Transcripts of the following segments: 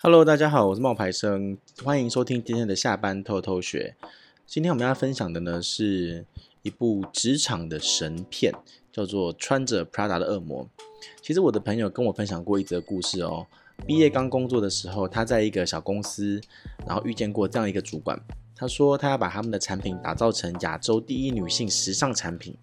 Hello，大家好，我是冒牌生，欢迎收听今天的下班偷偷学。今天我们要分享的呢是一部职场的神片，叫做《穿着 Prada 的恶魔》。其实我的朋友跟我分享过一则故事哦。毕业刚工作的时候，他在一个小公司，然后遇见过这样一个主管。他说他要把他们的产品打造成亚洲第一女性时尚产品。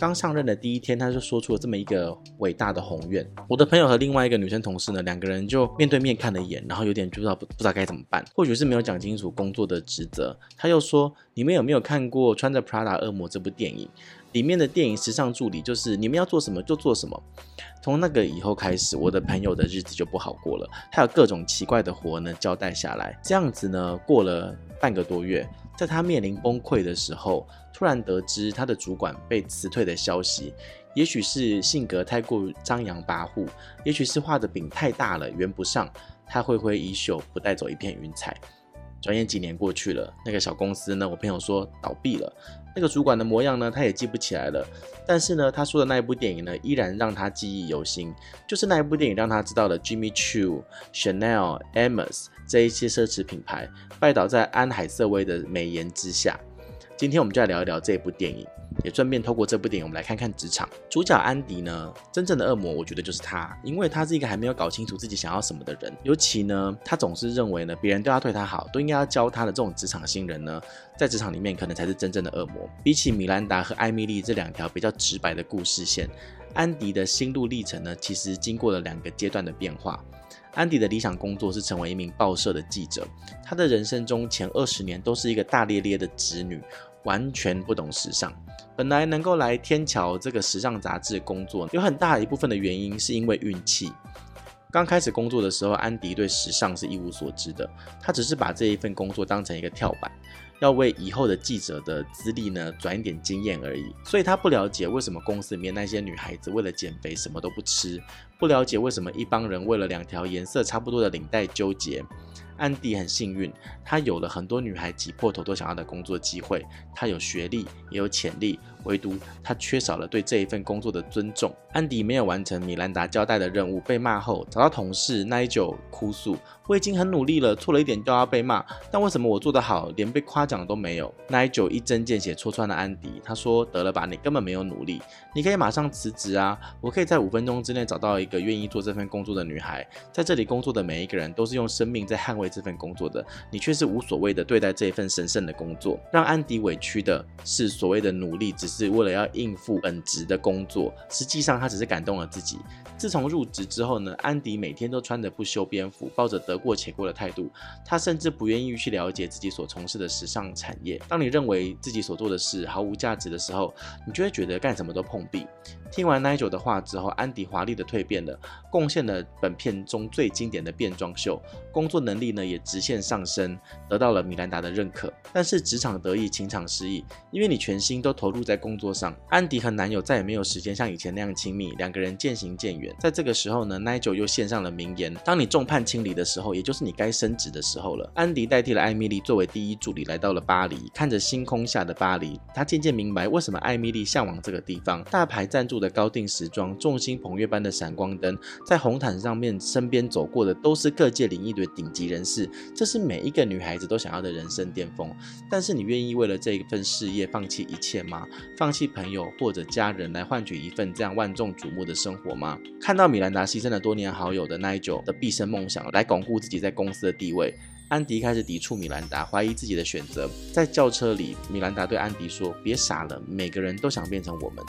刚上任的第一天，他就说出了这么一个伟大的宏愿。我的朋友和另外一个女生同事呢，两个人就面对面看了一眼，然后有点不知道不不知道该怎么办。或许是没有讲清楚工作的职责。他又说：“你们有没有看过《穿着 Prada 恶魔》这部电影？里面的电影时尚助理就是你们要做什么就做什么。”从那个以后开始，我的朋友的日子就不好过了。他有各种奇怪的活呢交代下来，这样子呢过了半个多月。在他面临崩溃的时候，突然得知他的主管被辞退的消息，也许是性格太过张扬跋扈，也许是画的饼太大了圆不上，他挥挥衣袖，不带走一片云彩。转眼几年过去了，那个小公司呢，我朋友说倒闭了，那个主管的模样呢，他也记不起来了。但是呢，他说的那一部电影呢，依然让他记忆犹新，就是那一部电影让他知道了 Jimmy Choo、Chanel、Hermes 这一些奢侈品牌拜倒在安海瑟薇的美颜之下。今天我们就来聊一聊这部电影。也顺便透过这部电影，我们来看看职场主角安迪呢，真正的恶魔，我觉得就是他，因为他是一个还没有搞清楚自己想要什么的人。尤其呢，他总是认为呢，别人都要对他好，都应该要教他的这种职场新人呢，在职场里面可能才是真正的恶魔。比起米兰达和艾米丽这两条比较直白的故事线，安迪的心路历程呢，其实经过了两个阶段的变化。安迪的理想工作是成为一名报社的记者，他的人生中前二十年都是一个大咧咧的直女。完全不懂时尚，本来能够来天桥这个时尚杂志工作，有很大一部分的原因是因为运气。刚开始工作的时候，安迪对时尚是一无所知的，他只是把这一份工作当成一个跳板，要为以后的记者的资历呢转一点经验而已。所以他不了解为什么公司里面那些女孩子为了减肥什么都不吃，不了解为什么一帮人为了两条颜色差不多的领带纠结。安迪很幸运，他有了很多女孩挤破头都想要的工作机会。他有学历，也有潜力，唯独他缺少了对这一份工作的尊重。安迪没有完成米兰达交代的任务，被骂后，找到同事奈久哭诉：“我已经很努力了，错了一点就要被骂，但为什么我做得好，连被夸奖都没有？”奈久一针见血戳穿了安迪，他说：“得了吧，你根本没有努力，你可以马上辞职啊！我可以在五分钟之内找到一个愿意做这份工作的女孩，在这里工作的每一个人都是用生命在捍卫。”这份工作的你却是无所谓的对待这一份神圣的工作，让安迪委屈的是所谓的努力，只是为了要应付本职的工作，实际上他只是感动了自己。自从入职之后呢，安迪每天都穿着不修边幅，抱着得过且过的态度，他甚至不愿意去了解自己所从事的时尚产业。当你认为自己所做的事毫无价值的时候，你就会觉得干什么都碰壁。听完奈久的话之后，安迪华丽的蜕变了，贡献了本片中最经典的变装秀，工作能力呢也直线上升，得到了米兰达的认可。但是职场得意，情场失意，因为你全心都投入在工作上，安迪和男友再也没有时间像以前那样亲密，两个人渐行渐远。在这个时候呢，奈久又献上了名言：当你众叛亲离的时候，也就是你该升职的时候了。安迪代替了艾米丽作为第一助理，来到了巴黎，看着星空下的巴黎，他渐渐明白为什么艾米丽向往这个地方，大牌赞助的高定时装，众星捧月般的闪光灯，在红毯上面身边走过的都是各界领域的顶级人士，这是每一个女孩子都想要的人生巅峰。但是你愿意为了这一份事业放弃一切吗？放弃朋友或者家人来换取一份这样万众瞩目的生活吗？看到米兰达牺牲了多年好友的奈久的毕生梦想来巩固自己在公司的地位，安迪开始抵触米兰达，怀疑自己的选择。在轿车里，米兰达对安迪说：“别傻了，每个人都想变成我们。”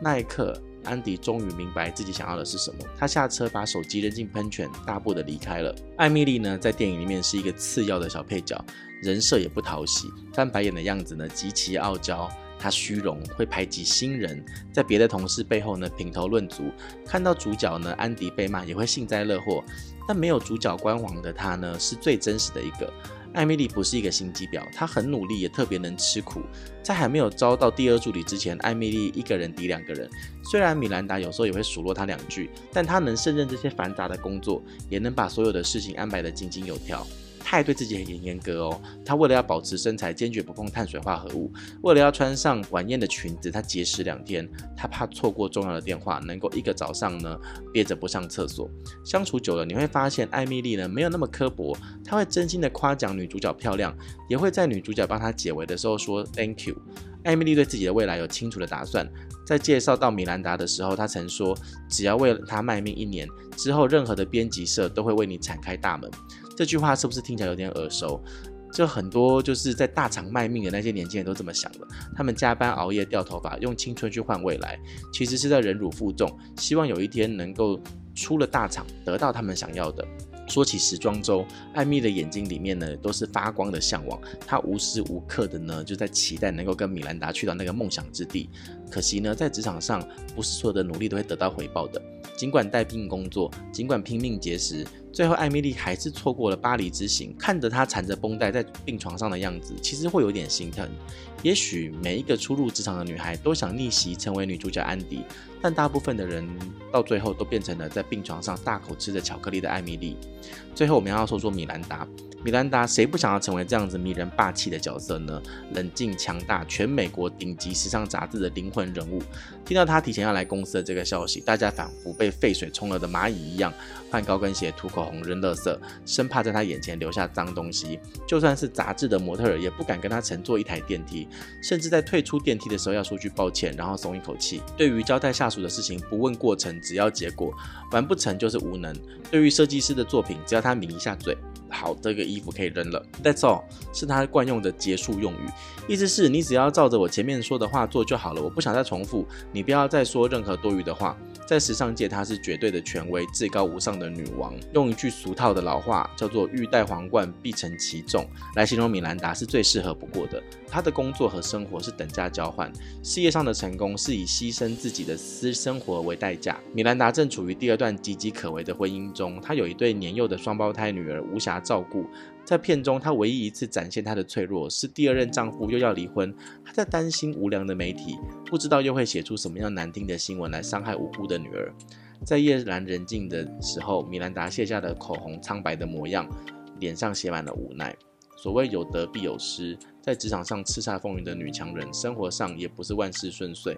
那一刻，安迪终于明白自己想要的是什么。他下车，把手机扔进喷泉，大步的离开了。艾米丽呢，在电影里面是一个次要的小配角，人设也不讨喜，翻白眼的样子呢，极其傲娇。他虚荣，会排挤新人，在别的同事背后呢，品头论足。看到主角呢，安迪被骂，也会幸灾乐祸。但没有主角光环的他呢，是最真实的一个。艾米丽不是一个心机婊，她很努力，也特别能吃苦。在还没有招到第二助理之前，艾米丽一个人抵两个人。虽然米兰达有时候也会数落她两句，但她能胜任这些繁杂的工作，也能把所有的事情安排得井井有条。她也对自己很严格哦。她为了要保持身材，坚决不碰碳水化合物；为了要穿上晚宴的裙子，她节食两天。她怕错过重要的电话，能够一个早上呢憋着不上厕所。相处久了，你会发现艾米莉呢没有那么刻薄，她会真心的夸奖女主角漂亮，也会在女主角帮她解围的时候说 Thank you。艾米莉对自己的未来有清楚的打算，在介绍到米兰达的时候，她曾说：“只要为了她卖命一年，之后任何的编辑社都会为你敞开大门。”这句话是不是听起来有点耳熟？就很多就是在大厂卖命的那些年轻人都这么想的，他们加班熬夜掉头发，用青春去换未来，其实是在忍辱负重，希望有一天能够出了大厂，得到他们想要的。说起时装周，艾米的眼睛里面呢都是发光的向往，她无时无刻的呢就在期待能够跟米兰达去到那个梦想之地。可惜呢，在职场上不是所有的努力都会得到回报的。尽管带病工作，尽管拼命节食，最后艾米丽还是错过了巴黎之行。看着她缠着绷带在病床上的样子，其实会有点心疼。也许每一个初入职场的女孩都想逆袭成为女主角安迪，但大部分的人到最后都变成了在病床上大口吃着巧克力的艾米丽。最后，我们要说说米兰达。米兰达，谁不想要成为这样子迷人霸气的角色呢？冷静强大，全美国顶级时尚杂志的灵魂人物。听到她提前要来公司的这个消息，大家仿佛被废水冲了的蚂蚁一样，换高跟鞋、涂口红、扔垃圾，生怕在他眼前留下脏东西。就算是杂志的模特儿，也不敢跟他乘坐一台电梯，甚至在退出电梯的时候要说句抱歉，然后松一口气。对于交代下属的事情，不问过程，只要结果，完不成就是无能。对于设计师的作品，只要他抿一下嘴。好，这个衣服可以扔了。That's all，是他惯用的结束用语，意思是你只要照着我前面说的话做就好了，我不想再重复，你不要再说任何多余的话。在时尚界，她是绝对的权威，至高无上的女王。用一句俗套的老话，叫做“欲戴皇冠，必承其重”，来形容米兰达是最适合不过的。她的工作和生活是等价交换，事业上的成功是以牺牲自己的私生活为代价。米兰达正处于第二段岌岌可危的婚姻中，她有一对年幼的双胞胎女儿，无暇照顾。在片中，她唯一一次展现她的脆弱，是第二任丈夫又要离婚，她在担心无良的媒体，不知道又会写出什么样难听的新闻来伤害无辜的女儿。在夜阑人静的时候，米兰达卸下了口红苍白的模样，脸上写满了无奈。所谓有得必有失。在职场上叱咤风云的女强人，生活上也不是万事顺遂。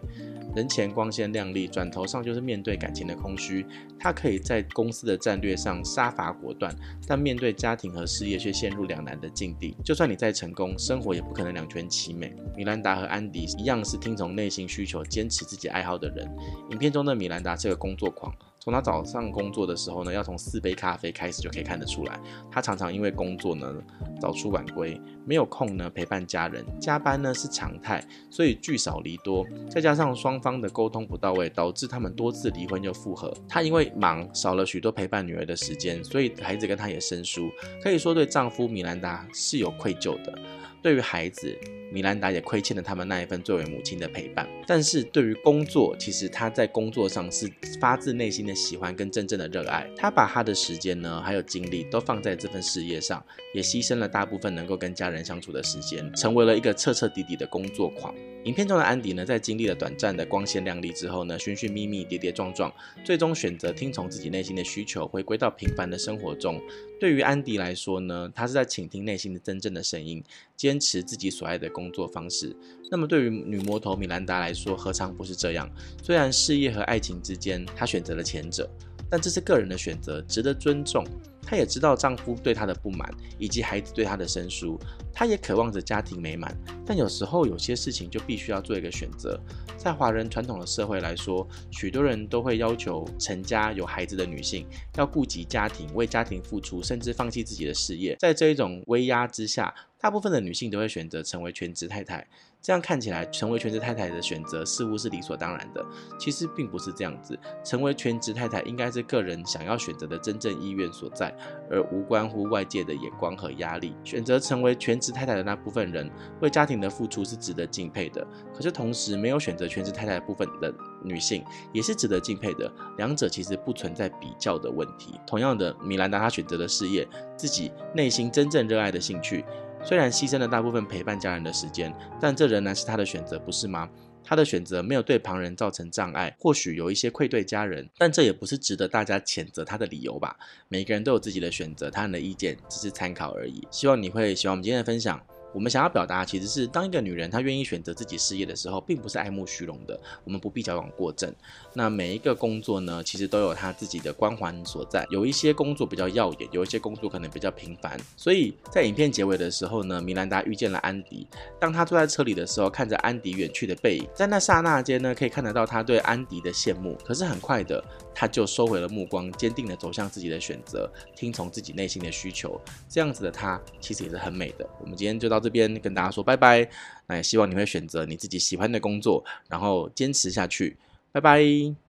人前光鲜亮丽，转头上就是面对感情的空虚。她可以在公司的战略上杀伐果断，但面对家庭和事业却陷入两难的境地。就算你再成功，生活也不可能两全其美。米兰达和安迪一样，是听从内心需求、坚持自己爱好的人。影片中的米兰达是个工作狂。从他早上工作的时候呢，要从四杯咖啡开始就可以看得出来。他常常因为工作呢早出晚归，没有空呢陪伴家人，加班呢是常态，所以聚少离多。再加上双方的沟通不到位，导致他们多次离婚又复合。他因为忙少了许多陪伴女儿的时间，所以孩子跟他也生疏，可以说对丈夫米兰达是有愧疚的。对于孩子，米兰达也亏欠了他们那一份作为母亲的陪伴。但是对于工作，其实他在工作上是发自内心的喜欢跟真正的热爱。他把他的时间呢，还有精力都放在这份事业上，也牺牲了大部分能够跟家人相处的时间，成为了一个彻彻底底的工作狂。影片中的安迪呢，在经历了短暂的光鲜亮丽之后呢，寻寻觅觅，跌跌撞撞，最终选择听从自己内心的需求，回归到平凡的生活中。对于安迪来说呢，他是在倾听内心的真正的声音，坚持自己所爱的工工作方式。那么对于女魔头米兰达来说，何尝不是这样？虽然事业和爱情之间，她选择了前者。但这是个人的选择，值得尊重。她也知道丈夫对她的不满，以及孩子对她的生疏。她也渴望着家庭美满，但有时候有些事情就必须要做一个选择。在华人传统的社会来说，许多人都会要求成家有孩子的女性要顾及家庭，为家庭付出，甚至放弃自己的事业。在这一种威压之下，大部分的女性都会选择成为全职太太。这样看起来，成为全职太太的选择似乎是理所当然的。其实并不是这样子，成为全职太太应该是个人想要选择的真正意愿所在，而无关乎外界的眼光和压力。选择成为全职太太的那部分人，为家庭的付出是值得敬佩的。可是同时，没有选择全职太太的部分的女性，也是值得敬佩的。两者其实不存在比较的问题。同样的，米兰达她选择的事业，自己内心真正热爱的兴趣。虽然牺牲了大部分陪伴家人的时间，但这仍然是他的选择，不是吗？他的选择没有对旁人造成障碍，或许有一些愧对家人，但这也不是值得大家谴责他的理由吧。每个人都有自己的选择，他人的意见只是参考而已。希望你会喜欢我们今天的分享。我们想要表达，其实是当一个女人她愿意选择自己事业的时候，并不是爱慕虚荣的。我们不必矫枉过正。那每一个工作呢，其实都有她自己的光环所在。有一些工作比较耀眼，有一些工作可能比较平凡。所以在影片结尾的时候呢，米兰达遇见了安迪。当她坐在车里的时候，看着安迪远去的背影，在那刹那间呢，可以看得到她对安迪的羡慕。可是很快的，他就收回了目光，坚定地走向自己的选择，听从自己内心的需求。这样子的他，其实也是很美的。我们今天就到这边跟大家说拜拜，那也希望你会选择你自己喜欢的工作，然后坚持下去。拜拜。